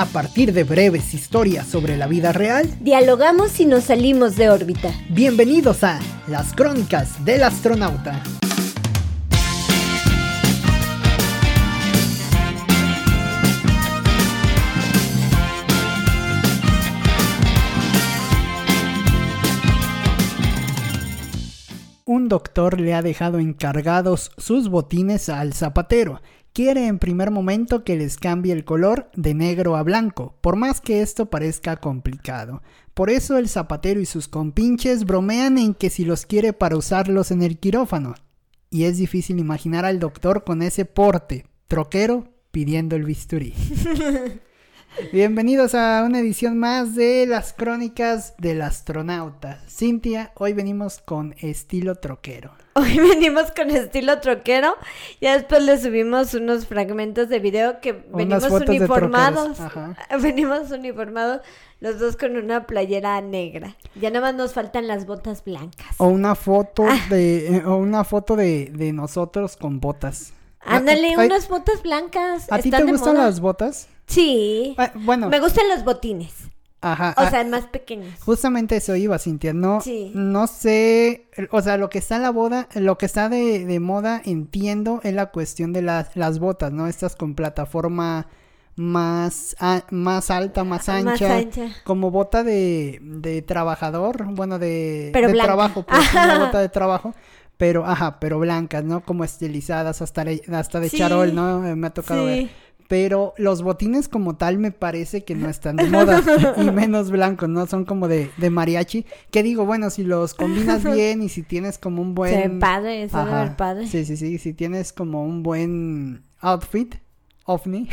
A partir de breves historias sobre la vida real, dialogamos y nos salimos de órbita. Bienvenidos a Las Crónicas del Astronauta. Un doctor le ha dejado encargados sus botines al zapatero. Quiere en primer momento que les cambie el color de negro a blanco, por más que esto parezca complicado. Por eso el zapatero y sus compinches bromean en que si los quiere para usarlos en el quirófano. Y es difícil imaginar al doctor con ese porte, troquero, pidiendo el bisturí. Bienvenidos a una edición más de las crónicas del astronauta. Cintia, hoy venimos con estilo troquero. Hoy venimos con estilo troquero. Ya después le subimos unos fragmentos de video que venimos uniformados. Venimos uniformados los dos con una playera negra. Ya nada más nos faltan las botas blancas. O una foto ah. de o una foto de, de nosotros con botas. Ándale, unas botas blancas. ¿A ti te gustan las botas? Sí. Ah, bueno. Me gustan los botines. Ajá. O ah, sea, más pequeños. Justamente eso iba, Cintia. No, no sé, o sea, lo que está en la boda, lo que está de, moda, entiendo, es la cuestión de las, las botas, ¿no? Estas con plataforma más, más alta, más ancha, como bota de, de trabajador, bueno, de, de trabajo, pues, una bota de trabajo pero, ajá, pero blancas, ¿no? Como estilizadas, hasta, hasta de charol, ¿no? Me ha tocado ver pero los botines como tal me parece que no están de moda y menos blancos, ¿no? Son como de, de mariachi, que digo, bueno, si los combinas bien y si tienes como un buen... Se padre, se ver padre. Sí, sí, sí, si tienes como un buen outfit, ovni,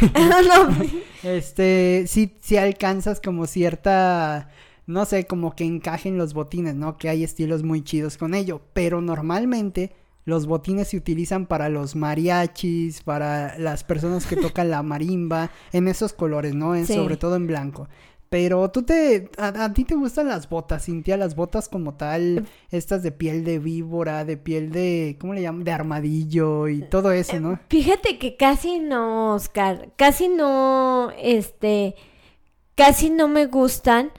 este, sí, sí alcanzas como cierta no sé, como que encajen los botines, ¿no? Que hay estilos muy chidos con ello, pero normalmente los botines se utilizan para los mariachis, para las personas que tocan la marimba, en esos colores, ¿no? Sobre todo en blanco. Pero tú te, a, ti te gustan las botas, Cintia, las botas como tal, estas de piel de víbora, de piel de, ¿cómo le llaman? De armadillo y todo eso, ¿no? Fíjate que casi no, Oscar, casi no, este, casi no me gustan,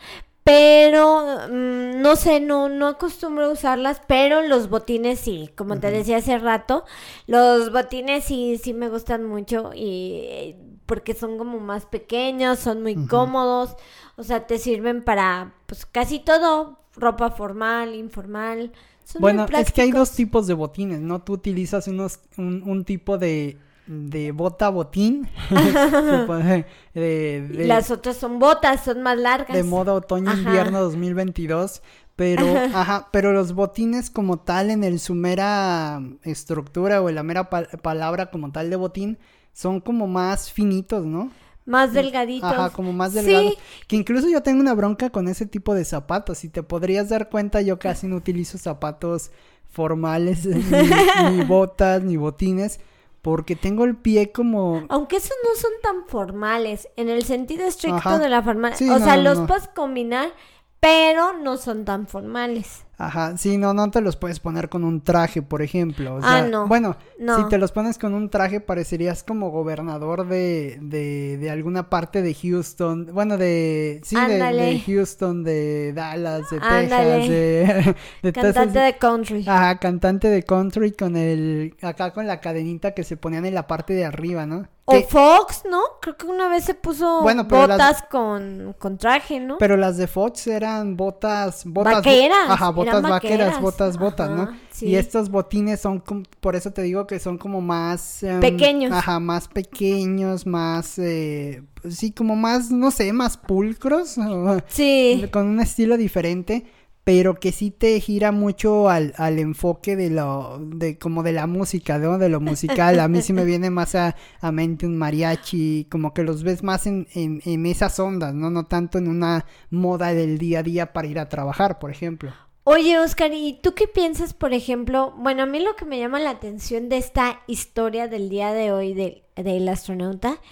pero mm, no sé, no, no acostumbro a usarlas, pero los botines sí, como te decía hace rato, los botines sí, sí me gustan mucho y porque son como más pequeños, son muy cómodos, o sea, te sirven para pues casi todo, ropa formal, informal. bueno, es que hay dos tipos de botines, ¿no? Tú utilizas unos, un tipo de de bota botín. las otras son botas, son más largas. De moda otoño-invierno 2022. Pero, ajá, pero los botines como tal en el su mera estructura o en la mera palabra como tal de botín son como más finitos, ¿no? Más delgaditos. Ajá, como más delgados. Que incluso yo tengo una bronca con ese tipo de zapatos. Si te podrías dar cuenta, yo casi no utilizo zapatos formales, ni botas, ni botines porque tengo el pie como... Aunque esos no son tan formales, en el sentido estricto de la formal. o sea, los puedes combinar, pero no son tan formales. Ajá, sí, no, no te los puedes poner con un traje, por ejemplo. O ah, sea, ah, no. Bueno, si te los pones con un traje, parecerías como gobernador de, de, de alguna parte de Houston. Bueno, de. Sí, de, Houston, de Dallas, de Texas, de. de cantante de country. Ajá, cantante de country con el. Acá con la cadenita que se ponían en la parte de arriba, ¿no? O Fox, ¿no? Creo que una vez se puso botas con, con, traje, ¿no? Pero las de Fox eran botas... botas vaqueras. Ajá, botas vaqueras, botas, botas, ¿no? Y estos botines son, por eso te digo que son como más... Em, pequeños. Ajá, más pequeños, más... Eh, sí, como más, no sé, más pulcros. Sí. Con un estilo diferente pero que sí te gira mucho al, al enfoque de lo, de como de la música, ¿no? De lo musical. A mí sí me viene más a, a mente un mariachi, como que los ves más en, en, en esas ondas, ¿no? No tanto en una moda del día a día para ir a trabajar, por ejemplo. Oye, Oscar, ¿y tú qué piensas, por ejemplo? Bueno, a mí lo que me llama la atención de esta historia del día de hoy del, del astronauta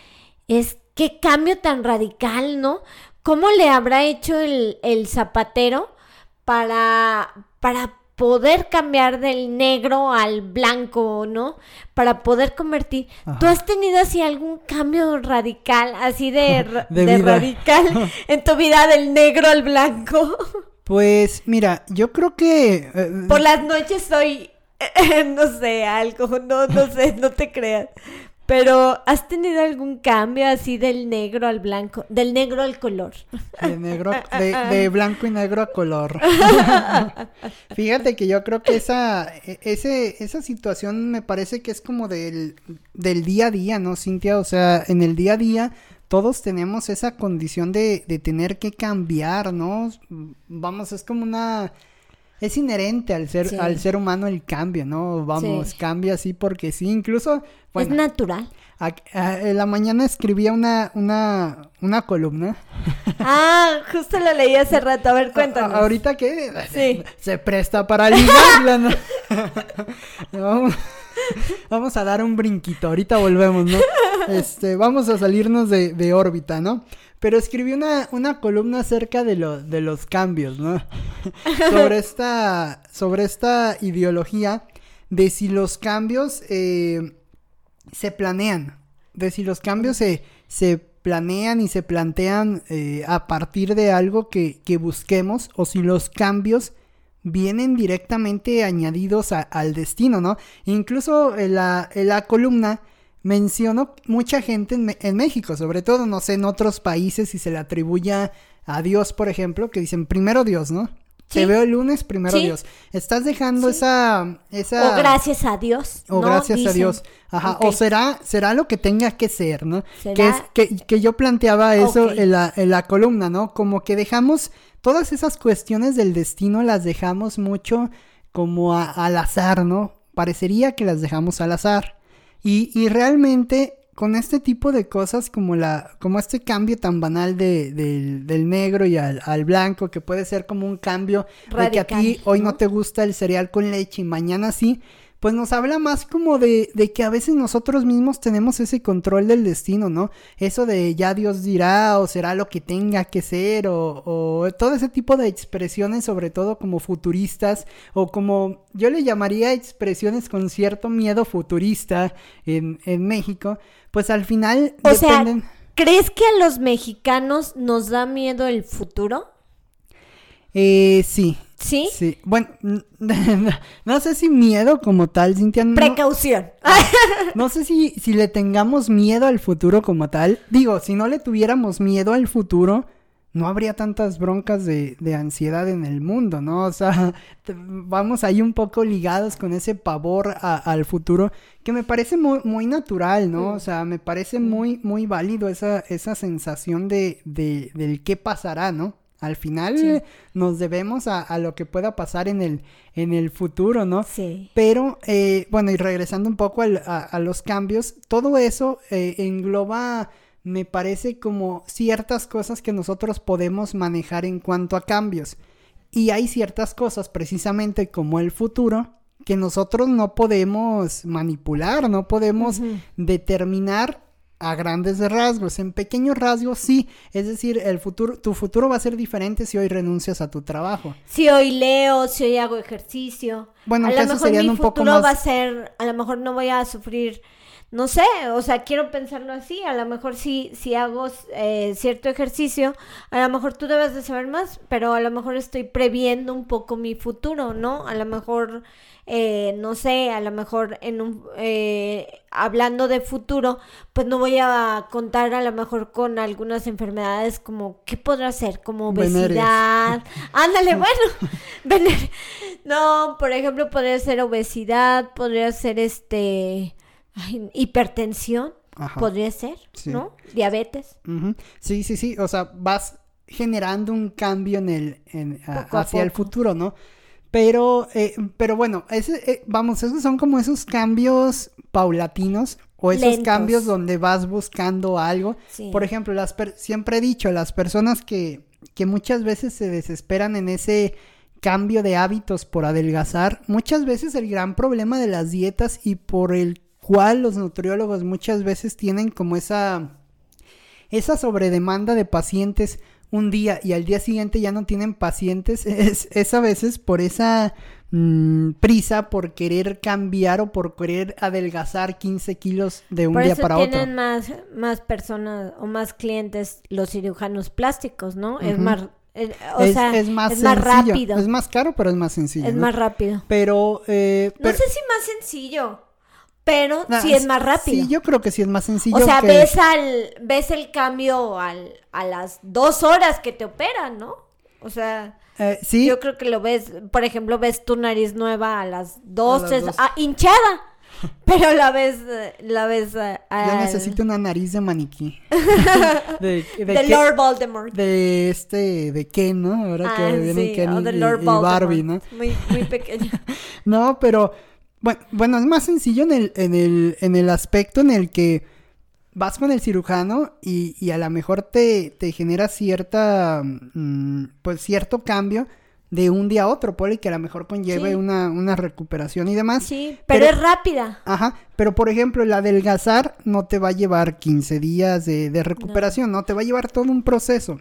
es qué cambio tan radical, ¿no? ¿Cómo le habrá hecho el, el zapatero para, para poder cambiar del negro al blanco, ¿no? Para poder convertir. ¿Tú has tenido así algún cambio radical, así de, radical en tu vida del negro al blanco? Pues mira, yo creo que... Eh, Por las noches soy, no sé, algo, no, no sé, no te creas. Pero, ¿has tenido algún cambio así del negro al blanco? Del negro al color. De, negro, de, blanco y negro a color. Fíjate que yo creo que esa, e, ese, esa situación me parece que es como del, del día a día, ¿no, Cintia? O sea, en el día a día todos tenemos esa condición de, de tener que cambiar, ¿no? Vamos, es como una es inherente al ser, al ser humano el cambio, ¿no? Vamos, cambia así porque sí, incluso... es natural. en la mañana escribía una, una, una columna. Ah, justo la leí hace rato, a ver, cuéntanos. ahorita que sí. se presta para ligarla, ¿no? vamos, vamos, a dar un brinquito, ahorita volvemos, ¿no? Este, vamos a salirnos de, de órbita, ¿no? Pero escribí una, una columna acerca de, lo, de los cambios, ¿no? sobre, esta, sobre esta ideología de si los cambios eh, se planean, de si los cambios se, se planean y se plantean eh, a partir de algo que, que, busquemos o si los cambios vienen directamente añadidos al destino, ¿no? Incluso en la, en la columna menciono mucha gente en, México, sobre todo, no sé, en otros países, si se le atribuye a Dios, por ejemplo, que dicen primero Dios, ¿no? Te veo el lunes, primero Dios. Estás dejando esa, esa... O gracias a Dios. O gracias a Dios. Ajá. O será, será lo que tenga que ser, ¿no? Que, es, que, que, yo planteaba eso en, la, en la columna, ¿no? Como que dejamos todas esas cuestiones del destino, las dejamos mucho como al azar, ¿no? Parecería que las dejamos al azar. Y, y realmente con este tipo de cosas como la como este cambio tan banal de, del negro y al, al, blanco que puede ser como un cambio de que a ti hoy ¿no? te gusta el cereal con leche y mañana sí pues nos habla más como de, de, que a veces nosotros mismos tenemos ese control del destino, ¿no? Eso de ya Dios dirá o será lo que tenga que ser o, o todo ese tipo de expresiones, sobre todo como futuristas o como yo le llamaría expresiones con cierto miedo futurista en, en México, pues al final... O dependen... sea, ¿crees que a los mexicanos nos da miedo el futuro? Eh, sí, ¿Sí? Sí. Bueno, no sé si miedo como tal, Cintia. Precaución. No, sé si, si le tengamos miedo al futuro como tal. Digo, si no le tuviéramos miedo al futuro, no habría tantas broncas de, de ansiedad en el mundo, ¿no? O sea, vamos ahí un poco ligados con ese pavor al futuro que me parece muy, muy natural, ¿no? O sea, me parece muy, muy válido esa, esa sensación de, de, del qué pasará, ¿no? Al final nos debemos a, lo que pueda pasar en el, en el futuro, ¿no? Sí. Pero, eh, bueno, y regresando un poco a, los cambios, todo eso eh, engloba, me parece, como ciertas cosas que nosotros podemos manejar en cuanto a cambios. Y hay ciertas cosas, precisamente como el futuro, que nosotros no podemos manipular, no podemos determinar a grandes rasgos, en pequeños rasgos sí, es decir, el futuro, tu futuro va a ser diferente si hoy renuncias a tu trabajo. Si hoy leo, si hoy hago ejercicio. Bueno, a lo mejor mi un futuro va a ser, a lo mejor no voy a sufrir, no sé, o sea, quiero pensarlo así, a lo mejor si, si hago eh, cierto ejercicio, a lo mejor tú debes de saber más, pero a lo mejor estoy previendo un poco mi futuro, ¿no? A lo mejor eh, no sé, a lo mejor en un, eh, hablando de futuro, pues no voy a contar a lo mejor con algunas enfermedades como, ¿qué podrá ser? Como obesidad. Ándale, bueno, no, por ejemplo, podría ser obesidad, podría ser este, hipertensión. Podría ser, ¿no? Diabetes. Sí, sí, sí. O sea, vas generando un cambio en el, en, hacia el futuro, ¿no? Pero, eh, pero bueno, ese, eh, vamos, esos son como esos cambios paulatinos o esos cambios donde vas buscando algo. Por ejemplo, las siempre he dicho, las personas que, que muchas veces se desesperan en ese cambio de hábitos por adelgazar, muchas veces el gran problema de las dietas y por el cual los nutriólogos muchas veces tienen como esa esa sobredemanda de pacientes un día y al día siguiente ya no tienen pacientes, es, a veces por esa mm, prisa por querer cambiar o por querer adelgazar 15 kilos de un día para otro. tienen más, más personas o más clientes los cirujanos plásticos, ¿no? Es más eh, o es, sea, es más, rápido. Es más caro, pero es más sencillo. Es más rápido. Pero, eh, No sé si más sencillo, pero sí es más rápido. Sí, yo creo que sí es más sencillo. O sea, ves, al, ves el cambio al, a las dos horas que te operan, ¿no? O sea... Eh, sí. Yo creo que lo ves, por ejemplo, ves tu nariz nueva a las dos, ah, hinchada. Pero la ves, la ves. Uh, Yo necesito una nariz de maniquí. de, de, Lord Voldemort. De este, de Ken, ¿no? Ahora que ah, viene Ken y, Barbie, ¿no? Muy, muy pequeña. no, pero bueno, bueno, es más sencillo en el, en el, en el aspecto en el que vas con el cirujano y, y a lo mejor te, te genera cierta, mm, pues cierto cambio de un día a otro, puede que a lo mejor conlleve una, una, recuperación y demás. Sí, pero, es rápida. Ajá, pero por ejemplo, el adelgazar no te va a llevar 15 días de, de recuperación, no. te va a llevar todo un proceso.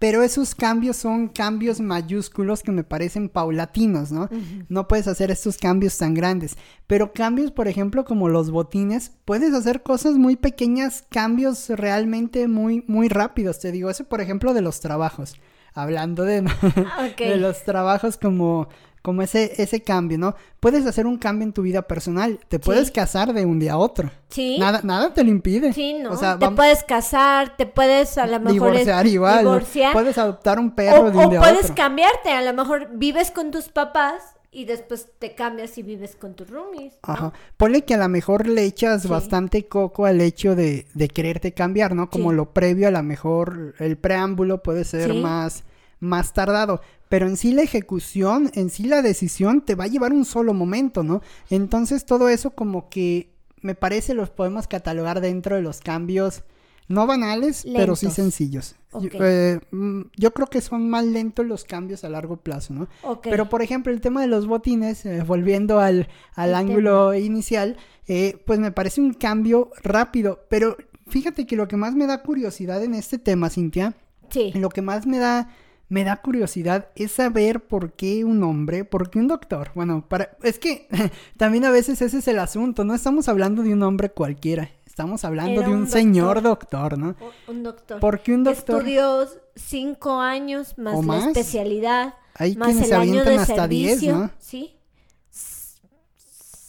Pero esos cambios son cambios mayúsculos que me parecen paulatinos, ¿no? No puedes hacer estos cambios tan grandes. Pero cambios, por ejemplo, como los botines, puedes hacer cosas muy pequeñas, cambios realmente muy, muy rápidos. Te digo, eso, por ejemplo, de los trabajos hablando de, de los trabajos como, como ese, ese cambio, ¿no? Puedes hacer un cambio en tu vida personal, te puedes casar de un día a otro. Sí. Nada, nada te lo impide. Sí, ¿no? O sea, te puedes casar, te puedes a lo mejor... Divorciar igual. Divorciar. Puedes adoptar un perro de un día a otro. O puedes cambiarte, a lo mejor vives con tus papás y después te cambias y vives con tus roomies. Ajá. Ponle que a lo mejor le echas bastante coco al hecho de, de quererte cambiar, ¿no? Como lo previo, a lo mejor el preámbulo puede ser más, más tardado. Pero en sí la ejecución, en sí la decisión te va a llevar un solo momento, ¿no? Entonces todo eso como que me parece los podemos catalogar dentro de los cambios no banales, pero sí sencillos. Eh, mm, yo, creo que son más lentos los cambios a largo plazo, ¿no? Pero, por ejemplo, el tema de los botines, eh, volviendo al, al ángulo inicial, eh, pues me parece un cambio rápido. Pero fíjate que lo que más me da curiosidad en este tema, Cintia, sí. lo que más me da me da curiosidad es saber por qué un hombre, por qué un doctor. Bueno, para es que también a veces ese es el asunto, no estamos hablando de un hombre cualquiera, Estamos hablando de un, señor doctor, ¿no? Un doctor. ¿Por qué un doctor? Estudió cinco años más, la especialidad. Hay más quienes el año de hasta diez, ¿no? Sí.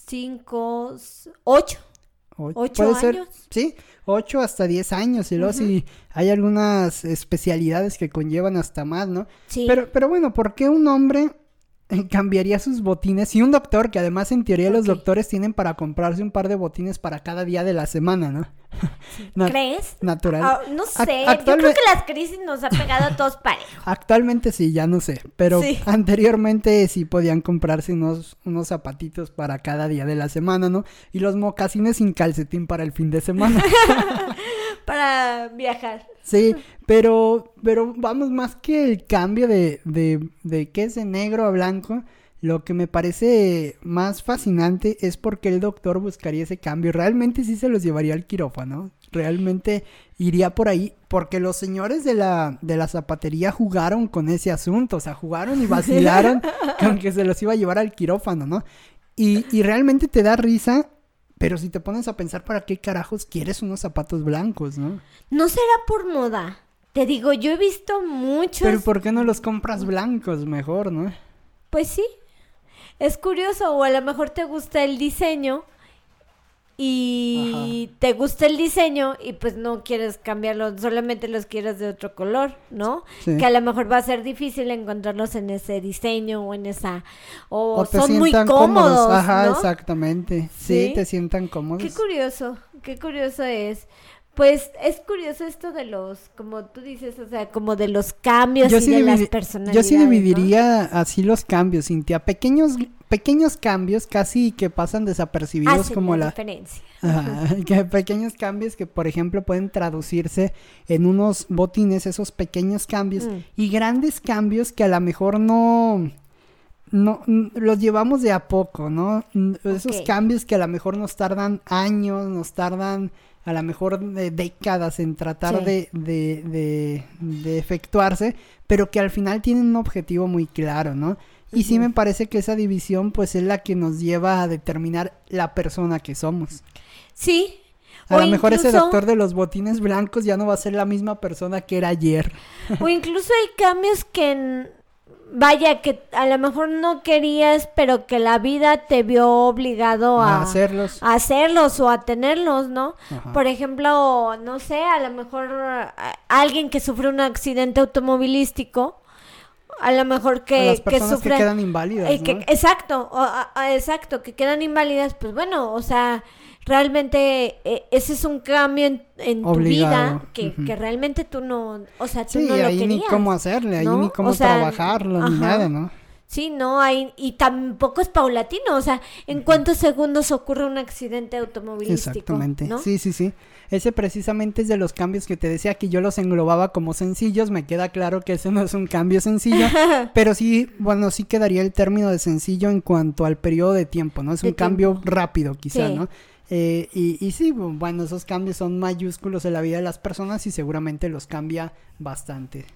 Cinco, ocho. ocho años. Ser, sí, ocho hasta diez años. Y luego si hay algunas especialidades que conllevan hasta más, ¿no? Sí. Pero, pero bueno, ¿por qué un hombre cambiaría sus botines y un doctor, que además en teoría los doctores tienen para comprarse un par de botines para cada día de la semana, ¿no? ¿Crees? Natural. Ah, no sé, yo creo que las crisis nos ha pegado a todos parejos. Actualmente sí, ya no sé, pero anteriormente sí podían comprarse unos, unos zapatitos para cada día de la semana, ¿no? Y los mocasines sin calcetín para el fin de semana. Para viajar. Sí, pero, pero vamos, más que el cambio de, de, de que es de negro a blanco, lo que me parece más fascinante es porque el doctor buscaría ese cambio. Realmente sí se los llevaría al quirófano. Realmente iría por ahí. Porque los señores de la, de la zapatería jugaron con ese asunto. O sea, jugaron y vacilaron con que se los iba a llevar al quirófano, ¿no? Y, y realmente te da risa pero si te pones a pensar, ¿para qué carajos quieres unos zapatos blancos, no? No será por moda. Te digo, yo he visto muchos. Pero ¿por qué no los compras blancos mejor, no? Pues sí. Es curioso, o a lo mejor te gusta el diseño y te gusta el diseño y pues no quieres cambiarlo, solamente los quieres de otro color, ¿no? Que a lo mejor va a ser difícil encontrarlos en ese diseño o en esa o, son muy cómodos, Ajá, exactamente. Sí, te sientan cómodos. Qué curioso, qué curioso es. Pues es curioso esto de los, como tú dices, o sea, como de los cambios y de las personalidades. Yo sí dividiría así los cambios, Cintia. Pequeños, pequeños cambios casi que pasan desapercibidos como la, diferencia. que pequeños cambios que, por ejemplo, pueden traducirse en unos botines, esos pequeños cambios, mm. y grandes cambios que a lo mejor no no los llevamos de a poco, ¿no? Esos cambios que a lo mejor nos tardan años, nos tardan a lo mejor de décadas en tratar de, de, de, efectuarse, pero que al final tienen un objetivo muy claro, ¿no? Y sí me parece que esa división pues es la que nos lleva a determinar la persona que somos. Sí. A lo mejor ese doctor de los botines blancos ya no va a ser la misma persona que era ayer. O incluso hay cambios que vaya, que a lo mejor no querías, pero que la vida te vio obligado a, hacerlos. A hacerlos o a tenerlos, ¿no? Por ejemplo, no sé, a lo mejor alguien que sufre un accidente automovilístico, a lo mejor que, las personas que, quedan inválidas. Eh, exacto, exacto, que quedan inválidas, pues bueno, o sea, realmente eh, ese es un cambio en, tu vida que, que, realmente tú no, o sea, tú no lo ahí ni cómo hacerle, ahí ni cómo trabajarlo, ni nada, ¿no? Sí, no, hay, y tampoco es paulatino, o sea, ¿en cuántos segundos ocurre un accidente automovilístico? Exactamente, sí, sí, sí. Ese precisamente es de los cambios que te decía que yo los englobaba como sencillos, me queda claro que ese no es un cambio sencillo, pero sí, bueno, sí quedaría el término de sencillo en cuanto al periodo de tiempo, ¿no? Es un cambio rápido quizá, ¿no? Eh, y, y, sí, bueno, esos cambios son mayúsculos en la vida de las personas y seguramente los cambia bastante.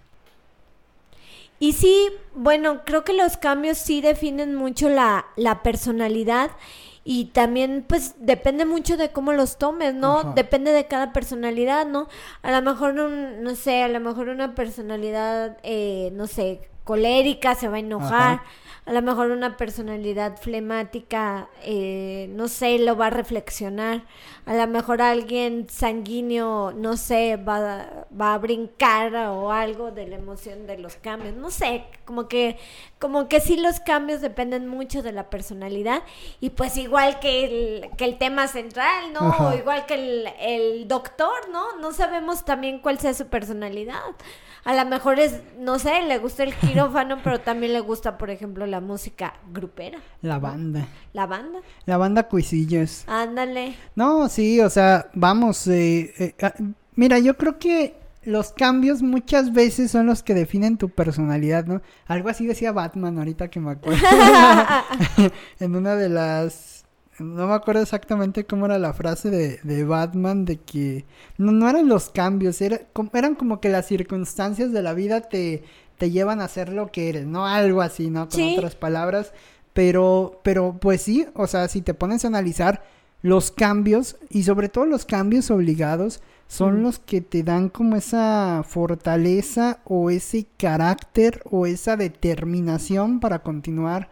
Y sí, bueno, creo que los cambios sí definen mucho la, la personalidad y también pues depende mucho de cómo los tomes, ¿no? Depende de cada personalidad, ¿no? A lo mejor, no sé, a lo mejor una personalidad, eh, no sé, colérica se va a enojar a lo mejor una personalidad flemática, eh, no sé, lo va a reflexionar. A lo mejor alguien sanguíneo, no sé, va, va a brincar o algo de la emoción de los cambios. No sé, como que, como que sí los cambios dependen mucho de la personalidad. Y pues igual que el, que el tema central, ¿no? O igual que el, el doctor, ¿no? No sabemos también cuál sea su personalidad a lo mejor es, no sé, le gusta el quirófano, pero también le gusta, por ejemplo, la música grupera. La banda. La banda. La banda Cuisillos. Ándale. No, sí, o sea, vamos, eh, eh ah, mira, yo creo que los cambios muchas veces son los que definen tu personalidad, ¿no? Algo así decía Batman ahorita que me acuerdo. en una de las no me acuerdo exactamente cómo era la frase de, de Batman, de que no, no eran los cambios, era, eran como que las circunstancias de la vida te, te llevan a ser lo que eres, ¿no? Algo así, ¿no? Con otras palabras. Pero, pero pues sí, o sea, si te pones a analizar los cambios, y sobre todo los cambios obligados, son los que te dan como esa fortaleza o ese carácter o esa determinación para continuar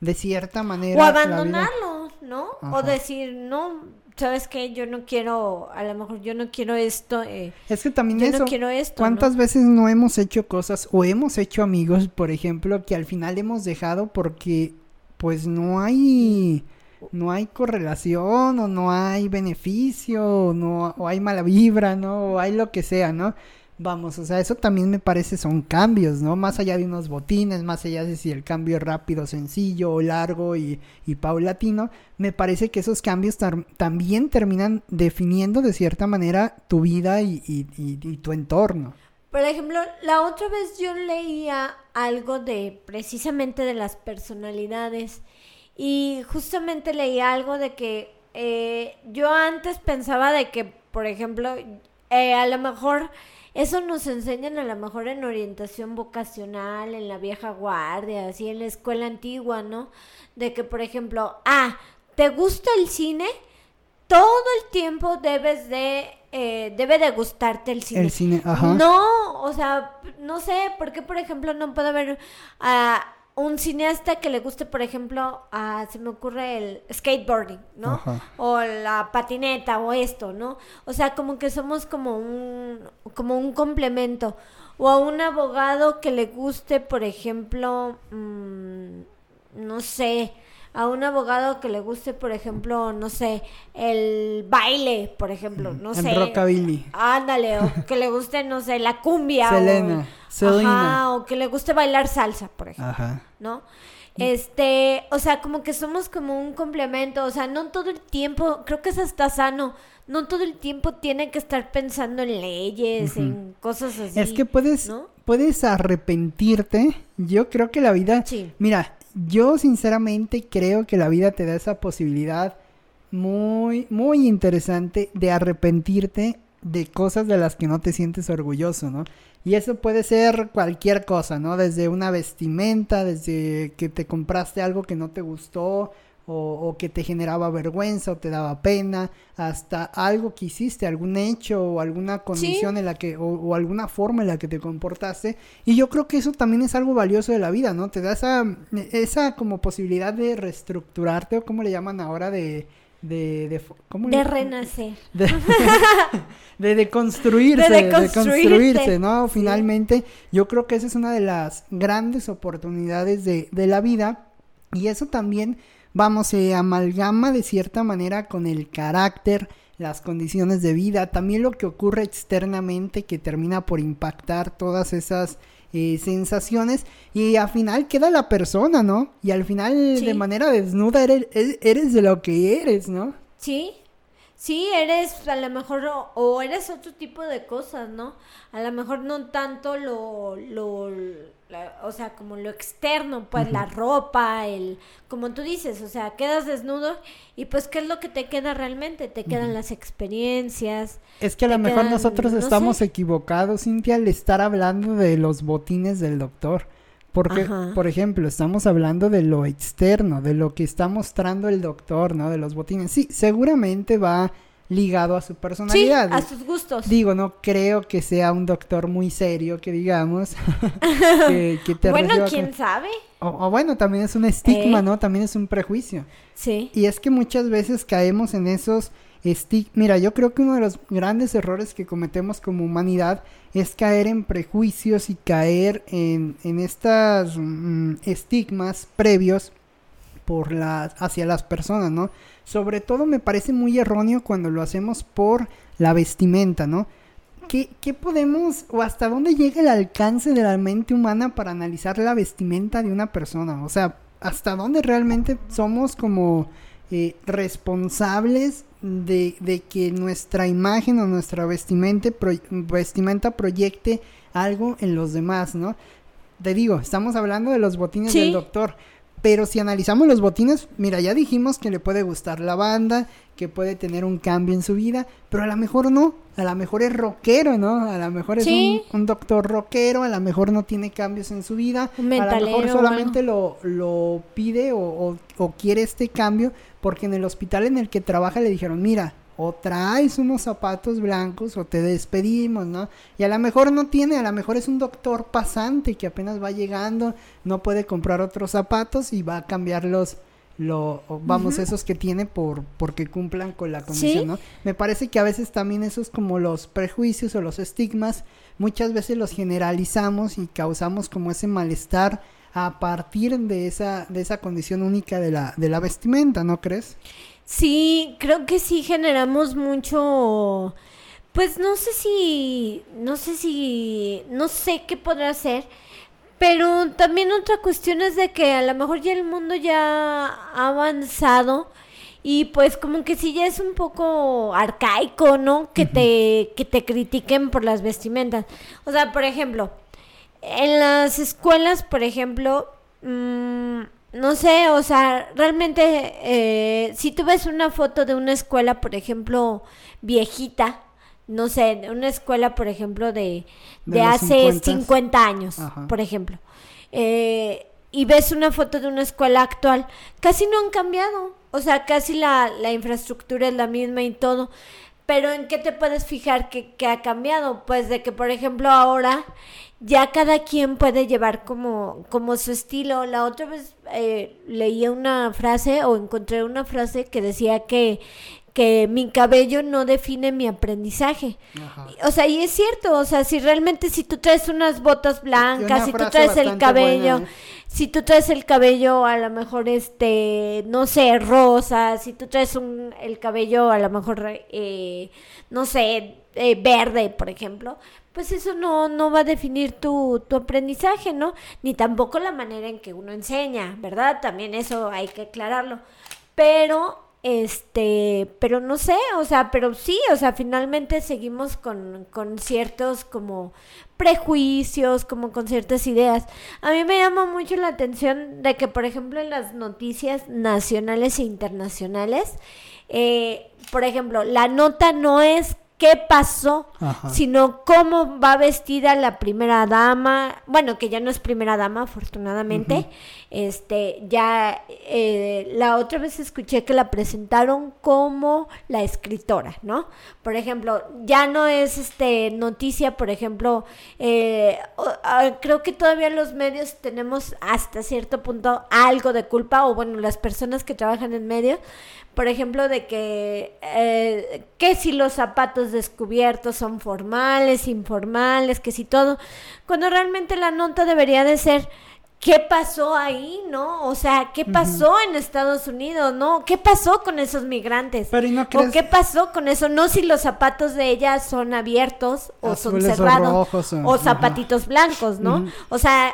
de cierta manera. O abandonarlo, ¿no? O decir, no, sabes que yo no quiero, a lo mejor yo no quiero esto. Eh, es que también yo no quiero esto. ¿Cuántas veces no hemos hecho cosas o hemos hecho amigos, por ejemplo, que al final hemos dejado porque pues no hay no hay correlación o no hay beneficio o no o hay mala vibra, ¿no? O hay lo que sea, ¿no? Vamos, o sea, eso también me parece son cambios, ¿no? Más allá de unos botines, más allá de si el cambio es rápido, sencillo largo y, y paulatino, me parece que esos cambios también terminan definiendo de cierta manera tu vida y, y, tu entorno. Por ejemplo, la otra vez yo leía algo de precisamente de las personalidades y justamente leía algo de que eh, yo antes pensaba de que, por ejemplo, eh, a lo mejor eso nos enseñan a lo mejor en orientación vocacional, en la vieja guardia, así en la escuela antigua, ¿no? De que, por ejemplo, ah, ¿te gusta el cine? Todo el tiempo debes de, eh, debe de gustarte el cine. El cine, ajá. No, o sea, no sé, ¿por qué, por ejemplo, no puedo ver a un cineasta que le guste, por ejemplo, a, se me ocurre el skateboarding, ¿no? O la patineta o esto, ¿no? O sea, como que somos como un, como un complemento. O a un abogado que le guste, por ejemplo, mm, no sé, a un abogado que le guste, por ejemplo, no sé, el baile, por ejemplo, no sé. El rockabilly. Ándale, o que le guste, no sé, la cumbia. Selena. O, ajá, o que le guste bailar salsa, por ejemplo. Ajá. ¿No? Este, o sea, como que somos como un complemento, o sea, no todo el tiempo, creo que eso está sano, no todo el tiempo tiene que estar pensando en leyes, en cosas así. Es que puedes, puedes arrepentirte, yo creo que la vida, sí. mira, yo sinceramente creo que la vida te da esa posibilidad muy, muy interesante de arrepentirte de cosas de las que no te sientes orgulloso, ¿no? Y eso puede ser cualquier cosa, ¿no? Desde una vestimenta, desde que te compraste algo que no te gustó, o, que te generaba vergüenza o te daba pena, hasta algo que hiciste, algún hecho o alguna condición en la que, o, alguna forma en la que te comportaste. Y yo creo que eso también es algo valioso de la vida, ¿no? Te da esa, esa como posibilidad de reestructurarte o como le llaman ahora de... De, de, ¿cómo de renacer. De, de, construirse, de, construirse, ¿no? Finalmente, yo creo que esa es una de las grandes oportunidades de, de la vida. Y eso también vamos, se amalgama de cierta manera con el carácter, las condiciones de vida, también lo que ocurre externamente que termina por impactar todas esas eh, sensaciones y al final queda la persona, ¿no? Y al final de manera desnuda eres, eres de lo que eres, ¿no? Sí, Sí, eres a lo mejor o, eres otro tipo de cosas, ¿no? A lo mejor no tanto lo, lo o sea, como lo externo, pues la ropa, el, como tú dices, o sea, quedas desnudo y pues qué es lo que te queda realmente, te quedan las experiencias. Es que a lo mejor nosotros estamos equivocados, Cintia, al estar hablando de los botines del doctor. Porque, por ejemplo, estamos hablando de lo externo, de lo que está mostrando el doctor, ¿no? De los botines. Sí, seguramente va ligado a su personalidad. Sí, a sus gustos. Digo, no creo que sea un doctor muy serio, que digamos. que, te bueno, quién sabe. O, bueno, también es un estigma, eh. ¿no? También es un prejuicio. Sí. Y es que muchas veces caemos en esos Mira, yo creo que uno de los grandes errores que cometemos como humanidad es caer en prejuicios y caer en, en estos mm, estigmas previos por las, hacia las personas, ¿no? Sobre todo me parece muy erróneo cuando lo hacemos por la vestimenta, ¿no? ¿Qué, ¿Qué, podemos o hasta dónde llega el alcance de la mente humana para analizar la vestimenta de una persona? O sea, hasta dónde realmente somos como eh, responsables de, de, que nuestra imagen o nuestra vestimenta, vestimenta proyecte algo en los demás, ¿no? Te digo, estamos hablando de los botines del doctor. Pero si analizamos los botines, mira, ya dijimos que le puede gustar la banda, que puede tener un cambio en su vida, pero a lo mejor no, a lo mejor es rockero, ¿no? A lo mejor es un, doctor rockero, a lo mejor no tiene cambios en su vida, a lo mejor solamente lo, lo pide o, o quiere este cambio porque en el hospital en el que trabaja le dijeron, mira, o traes unos zapatos blancos o te despedimos, ¿no? Y a lo mejor no tiene, a lo mejor es un doctor pasante que apenas va llegando, no puede comprar otros zapatos y va a cambiar los, lo, vamos, esos que tiene por, porque cumplan con la condición, ¿no? Me parece que a veces también esos como los prejuicios o los estigmas, muchas veces los generalizamos y causamos como ese malestar a partir de esa, de esa condición única de la, de la vestimenta, ¿no crees? Sí, creo que sí generamos mucho. Pues no sé si. No sé si. No sé qué podrá hacer. Pero también otra cuestión es de que a lo mejor ya el mundo ya ha avanzado. Y pues como que sí ya es un poco arcaico, ¿no? Que te, que te critiquen por las vestimentas. O sea, por ejemplo, en las escuelas, por ejemplo, mmm, no sé, o sea, realmente eh, si tú ves una foto de una escuela, por ejemplo, viejita, no sé, de una escuela, por ejemplo, de, de, hace 50, años, por ejemplo, eh, y ves una foto de una escuela actual, casi no han cambiado, o sea, casi la, la infraestructura es la misma y todo. Pero ¿en qué te puedes fijar que, ha cambiado? Pues de que, por ejemplo, ahora ya cada quien puede llevar como, como su estilo. La otra vez eh, leí una frase o encontré una frase que decía que, que mi cabello no define mi aprendizaje. O sea, y es cierto, o sea, si realmente si tú traes unas botas blancas, si tú traes el cabello, ¿eh? si tú traes el cabello a lo mejor este, no sé, rosa, si tú traes un, el cabello a lo mejor, eh, no sé, eh, verde, por ejemplo, pues eso no, no va a definir tu, tu aprendizaje, ¿no? Ni tampoco la manera en que uno enseña, ¿verdad? También eso hay que aclararlo. Pero este, pero no sé, o sea, pero sí, o sea, finalmente seguimos con, con ciertos como prejuicios, como con ciertas ideas. A mí me llama mucho la atención de que, por ejemplo, en las noticias nacionales e internacionales, eh, por ejemplo, la nota no es qué pasó, sino cómo va vestida la primera dama, bueno, que ya no es primera dama, afortunadamente, este, ya eh, la otra vez escuché que la presentaron como la escritora, ¿no? Por ejemplo, ya no es este noticia, por ejemplo, eh, creo que todavía los medios tenemos hasta cierto punto algo de culpa, o bueno, las personas que trabajan en medio, por ejemplo, de que, eh, que si los zapatos descubiertos son formales, informales, que si todo, cuando realmente la nota debería de ser qué pasó ahí, ¿no? O sea, qué pasó en Estados Unidos, ¿no? ¿Qué pasó con esos migrantes? ¿O qué pasó con eso? No si los zapatos de ella son abiertos o son cerrados o, zapatitos blancos, ¿no? O sea,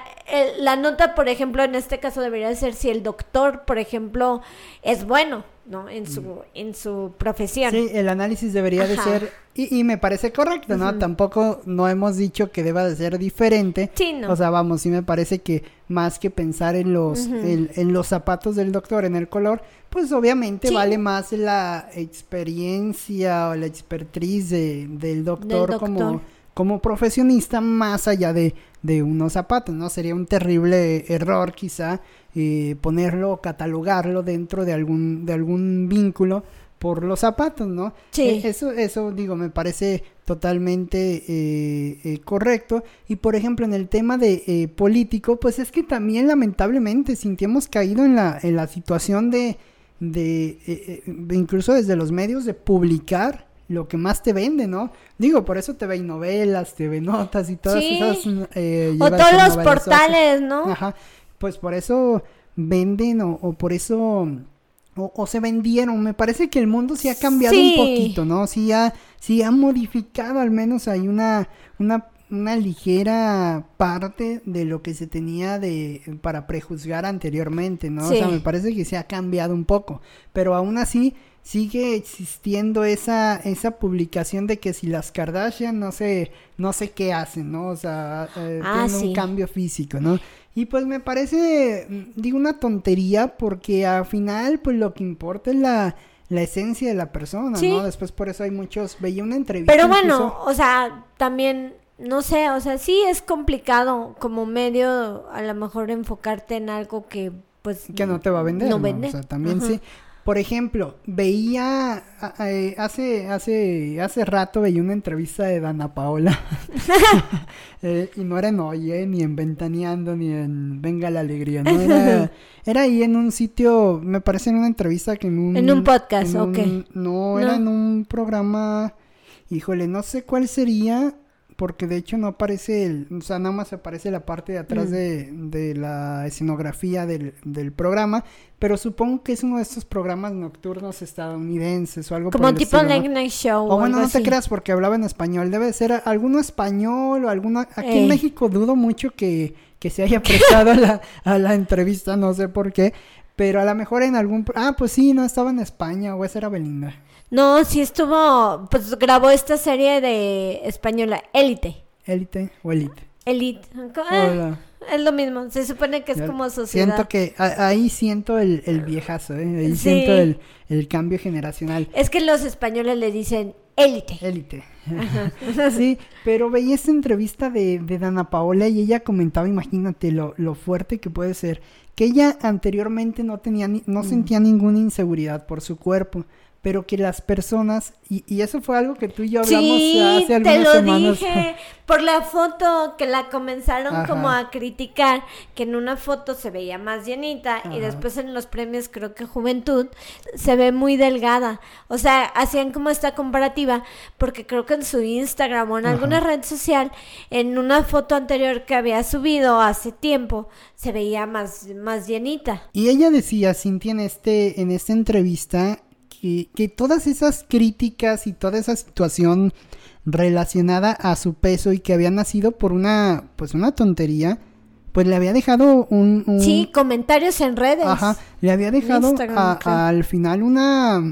la nota, por ejemplo, en este caso debería ser si el doctor, por ejemplo, es bueno, ¿no? En su, mm. en su profesión. Sí, el análisis debería de ser, y, y, me parece correcto, ¿no? Tampoco no hemos dicho que deba de ser diferente. Sí, no. O sea, vamos, sí me parece que más que pensar en los, en, los zapatos del doctor, en el color, pues obviamente vale más la experiencia o la expertise del doctor, como como profesionista más allá de, de, unos zapatos, ¿no? Sería un terrible error quizá eh, ponerlo, catalogarlo dentro de algún, de algún vínculo por los zapatos, ¿no? Sí. Eh, eso, eso digo, me parece totalmente eh, correcto. Y por ejemplo, en el tema de político, pues es que también lamentablemente hemos caído en la, en la situación de, de incluso desde los medios, de publicar lo que más te vende, ¿no? Digo, por eso te ve novelas, te ve notas y todas esas... o todos los portales, ¿no? Ajá pues por eso venden o, por eso o, se vendieron. Me parece que el mundo sí ha cambiado un poquito, ¿no? Sí ha, sí ha modificado, al menos hay una, una, una ligera parte de lo que se tenía de para prejuzgar anteriormente, ¿no? O sea, me parece que se ha cambiado un poco, pero aún así sigue existiendo esa, esa publicación de que si las Kardashian no sé, no sé qué hacen, ¿no? O sea, eh, ah, tienen un cambio físico, ¿no? Y pues me parece, mm, digo, una tontería porque al final, pues lo que importa es la, la esencia de la persona, ¿no? Después por eso hay muchos, veía una entrevista. Pero bueno, o sea, también, no sé, o sea, sí es complicado como medio a lo mejor enfocarte en algo que pues que no te va a vender. No, vende. O sea, también sí. Por ejemplo, veía eh, hace hace hace rato veía una entrevista de Dana Paola. Eh, y no era en Oye ni en Ventaneando ni en Venga la alegría, no era era ahí en un sitio, me parece en una entrevista que en un en un podcast, ok. no, era en un programa, híjole, no sé cuál sería, porque de hecho no aparece el, o sea, nada más aparece la parte de atrás mm. de, de, la escenografía del, del, programa, pero supongo que es uno de estos programas nocturnos estadounidenses o algo Como tipo Late Night Show. O, bueno, no te creas porque hablaba en español, debe ser alguno español o alguna, aquí en México dudo mucho que, que se haya prestado a, la, a la entrevista, no sé por qué, pero a lo mejor en algún, ah, pues sí, no, estaba en España o esa era Belinda. No, sí estuvo, pues grabó esta serie de española, Élite. Élite o Elite. Elite. Ah, es lo mismo, se supone que es como sociedad. Siento que ahí siento el, el viejazo, ¿eh? ahí siento el, el, cambio generacional. Es que los españoles le dicen élite. Élite. sí, pero veía esta entrevista de, de, Dana Paola y ella comentaba, imagínate lo, lo fuerte que puede ser, que ella anteriormente no tenía, no mm. sentía ninguna inseguridad por su cuerpo pero que las personas, y, y, eso fue algo que tú y yo hablamos hace algunas te lo semanas. Dije por la foto que la comenzaron como a criticar, que en una foto se veía más llenita y después en los premios creo que Juventud se ve muy delgada. O sea, hacían como esta comparativa porque creo que en su Instagram o en alguna red social, en una foto anterior que había subido hace tiempo, se veía más, más llenita. Y ella decía, Cintia, en, este, en esta entrevista, que, todas esas críticas y toda esa situación relacionada a su peso y que había nacido por una, pues una tontería, pues le había dejado un, Sí, comentarios en redes. Ajá, le había dejado al final una...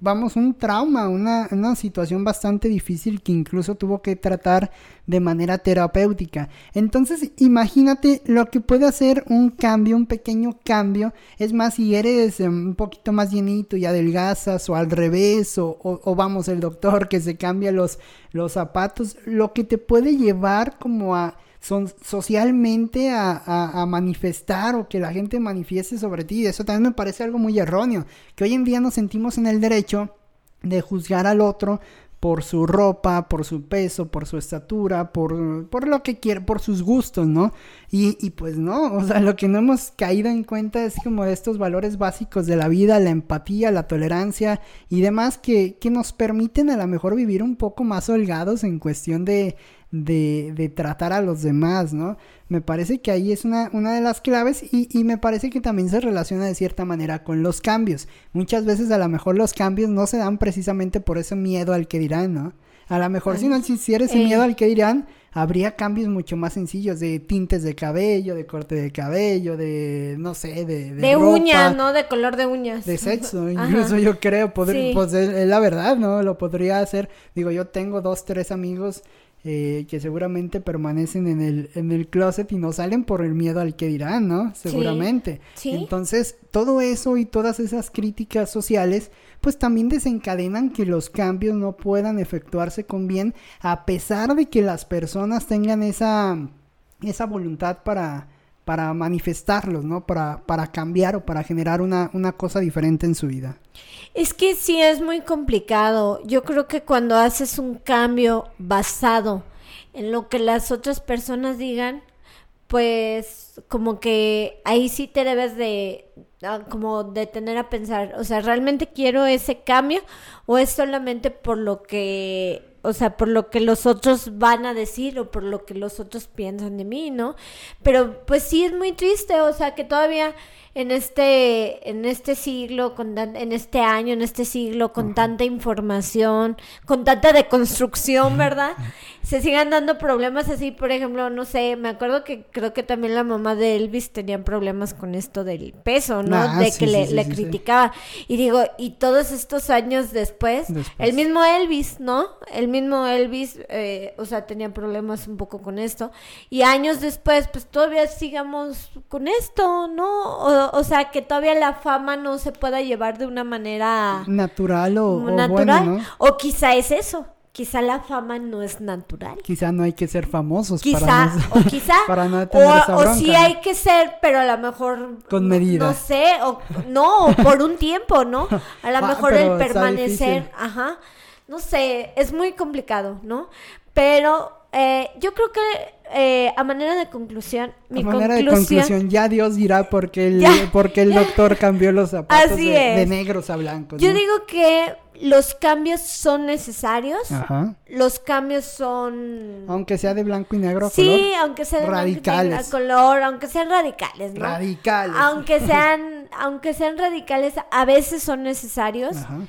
Vamos, un trauma, una, una situación bastante difícil que incluso tuvo que tratar de manera terapéutica. Entonces, imagínate lo que puede hacer un cambio, un pequeño cambio. Es más, si eres em, un poquito más llenito y adelgazas o al revés, o, o, vamos, el doctor que se cambia los, los zapatos, lo que te puede llevar como a son socialmente a, manifestar o que la gente manifieste sobre ti. Eso también me parece algo muy erróneo, que hoy en día nos sentimos en el derecho de juzgar al otro por su ropa, por su peso, por su estatura, por, por lo que quiere, por sus gustos, ¿no? Y, y, pues no, o sea, lo que no hemos caído en cuenta es como estos valores básicos de la vida, la empatía, la tolerancia y demás que, que nos permiten a lo mejor vivir un poco más holgados en cuestión de, de, de, tratar a los demás, ¿no? Me parece que ahí es una, una de las claves y, y, me parece que también se relaciona de cierta manera con los cambios. Muchas veces a lo mejor los cambios no se dan precisamente por ese miedo al que dirán, ¿no? A lo mejor si no existiera ese miedo al que dirán, habría cambios mucho más sencillos de tintes de cabello, de corte de cabello, de no sé, de de, uñas, ¿no? De color de uñas. De sexo, incluso yo creo, poder, pues es, la verdad, ¿no? Lo podría hacer. Digo, yo tengo dos, tres amigos eh, que seguramente permanecen en el, en el closet y no salen por el miedo al que dirán, ¿no? Seguramente. Entonces, todo eso y todas esas críticas sociales, pues también desencadenan que los cambios no puedan efectuarse con bien, a pesar de que las personas tengan esa, esa voluntad para, para manifestarlos, ¿no? Para, para cambiar o para generar una, una cosa diferente en su vida. Es que sí es muy complicado. Yo creo que cuando haces un cambio basado en lo que las otras personas digan, pues como que ahí sí te debes de ah, como detener a pensar, o sea, ¿realmente quiero ese cambio o es solamente por lo que o sea, por lo que los otros van a decir o por lo que los otros piensan de mí, ¿no? Pero pues sí es muy triste, o sea, que todavía en este, en este siglo, con en este año, en este siglo, con tanta información, con tanta deconstrucción, ¿verdad? Se sigan dando problemas así, por ejemplo, no sé, me acuerdo que creo que también la mamá de Elvis tenía problemas con esto del peso, ¿no? Ah, de que le, criticaba. Y digo, y todos estos años después, el mismo Elvis, ¿no? El mismo Elvis, eh, o sea, tenía problemas un poco con esto. Y años después, pues todavía sigamos con esto, ¿no? o, sea, que todavía la fama no se pueda llevar de una manera natural o, natural. O quizá es eso. Quizá la fama no es natural. Quizá no hay que ser famosos quizá, para no, o quizá, para no tener o, esa o sí hay que ser, pero a lo mejor con medida. No sé, o no, por un tiempo, ¿no? A lo ah, mejor el permanecer, ajá. No sé, es muy complicado, ¿no? Pero eh, yo creo que eh, a manera de conclusión, mi a manera de conclusión, ya Dios dirá por qué el, porque el doctor cambió los zapatos de, negros a blancos. Yo digo que los cambios son necesarios. Ajá. Los cambios son... Aunque sea de blanco y negro. Sí, aunque sea de radicales. color, aunque sean radicales, ¿no? Radicales. Aunque sean, aunque sean radicales, a veces son necesarios. Ajá.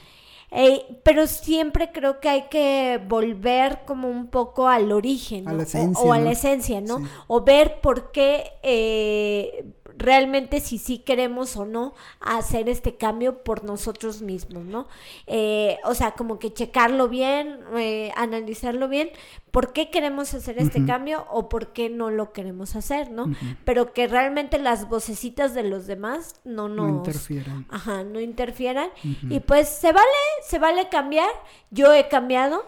Eh, pero siempre creo que hay que volver como un poco al origen, o, a la esencia, ¿no? O ver por qué eh, realmente si sí queremos o no hacer este cambio por nosotros mismos, ¿no? Eh, o sea, como que checarlo bien, eh, analizarlo bien, por qué queremos hacer este cambio o por qué no lo queremos hacer, ¿no? Pero que realmente las vocecitas de los demás no nos... No interfieran. Ajá, no interfieran. Y pues se vale, se vale cambiar. Yo he cambiado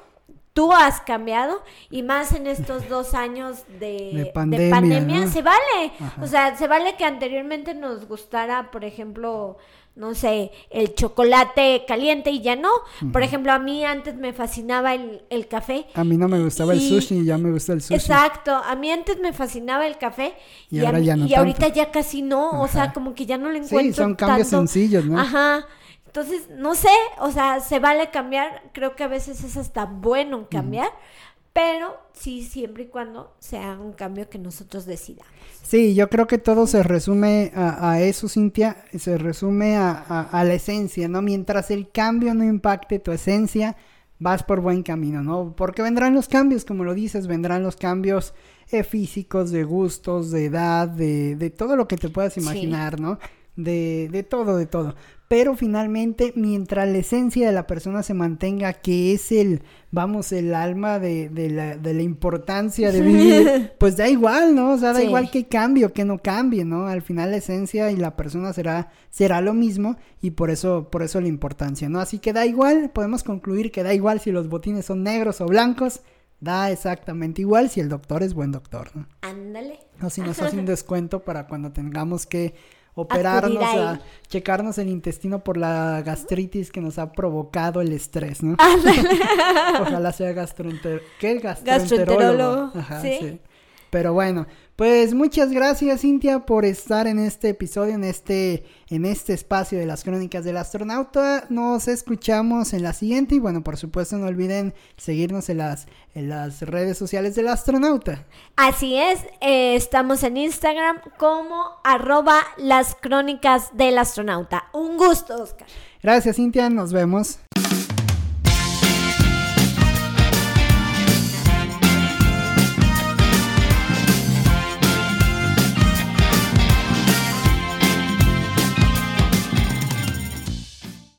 tú has cambiado y más en estos dos años de, pandemia, se vale. O sea, se vale que anteriormente nos gustara, por ejemplo, no sé, el chocolate caliente y ya no. Por ejemplo, a mí antes me fascinaba el, café. A mí no me gustaba el sushi y ya me gusta el sushi. Exacto, a mí antes me fascinaba el café y, ahora ya no y ahorita ya casi no, o sea, como que ya no le encuentro. Sí, son cambios sencillos, ¿no? Ajá. Entonces, no sé, o sea, se vale cambiar, creo que a veces es hasta bueno cambiar, pero sí, siempre y cuando sea un cambio que nosotros decidamos. Sí, yo creo que todo se resume a, eso, Cintia, se resume a, a, la esencia, ¿no? Mientras el cambio no impacte tu esencia, vas por buen camino, ¿no? Porque vendrán los cambios, como lo dices, vendrán los cambios eh, físicos, de gustos, de edad, de, de todo lo que te puedas imaginar, ¿no? De, de todo, de todo pero finalmente mientras la esencia de la persona se mantenga, que es el, vamos, el alma de, de, la, de la, importancia de vivir, pues da igual, ¿no? O sea, da igual que cambie o que no cambie, ¿no? Al final la esencia y la persona será, será lo mismo y por eso, por eso la importancia, ¿no? Así que da igual, podemos concluir que da igual si los botines son negros o blancos, da exactamente igual si el doctor es buen doctor, ¿no? Ándale. O si nos hace un descuento para cuando tengamos que operarnos, a checarnos el intestino por la gastritis que nos ha provocado el estrés, ¿no? Ojalá sea gastroenterólogo. ¿Qué? Gastroenterólogo. Ajá, ¿Sí? Pero bueno, pues muchas gracias Cintia por estar en este episodio, en este, en este espacio de las crónicas del astronauta. Nos escuchamos en la siguiente y bueno, por supuesto no olviden seguirnos en las, en las redes sociales del astronauta. Así es, eh, estamos en Instagram como arroba las crónicas del astronauta. Un gusto, Oscar. Gracias Cintia, nos vemos.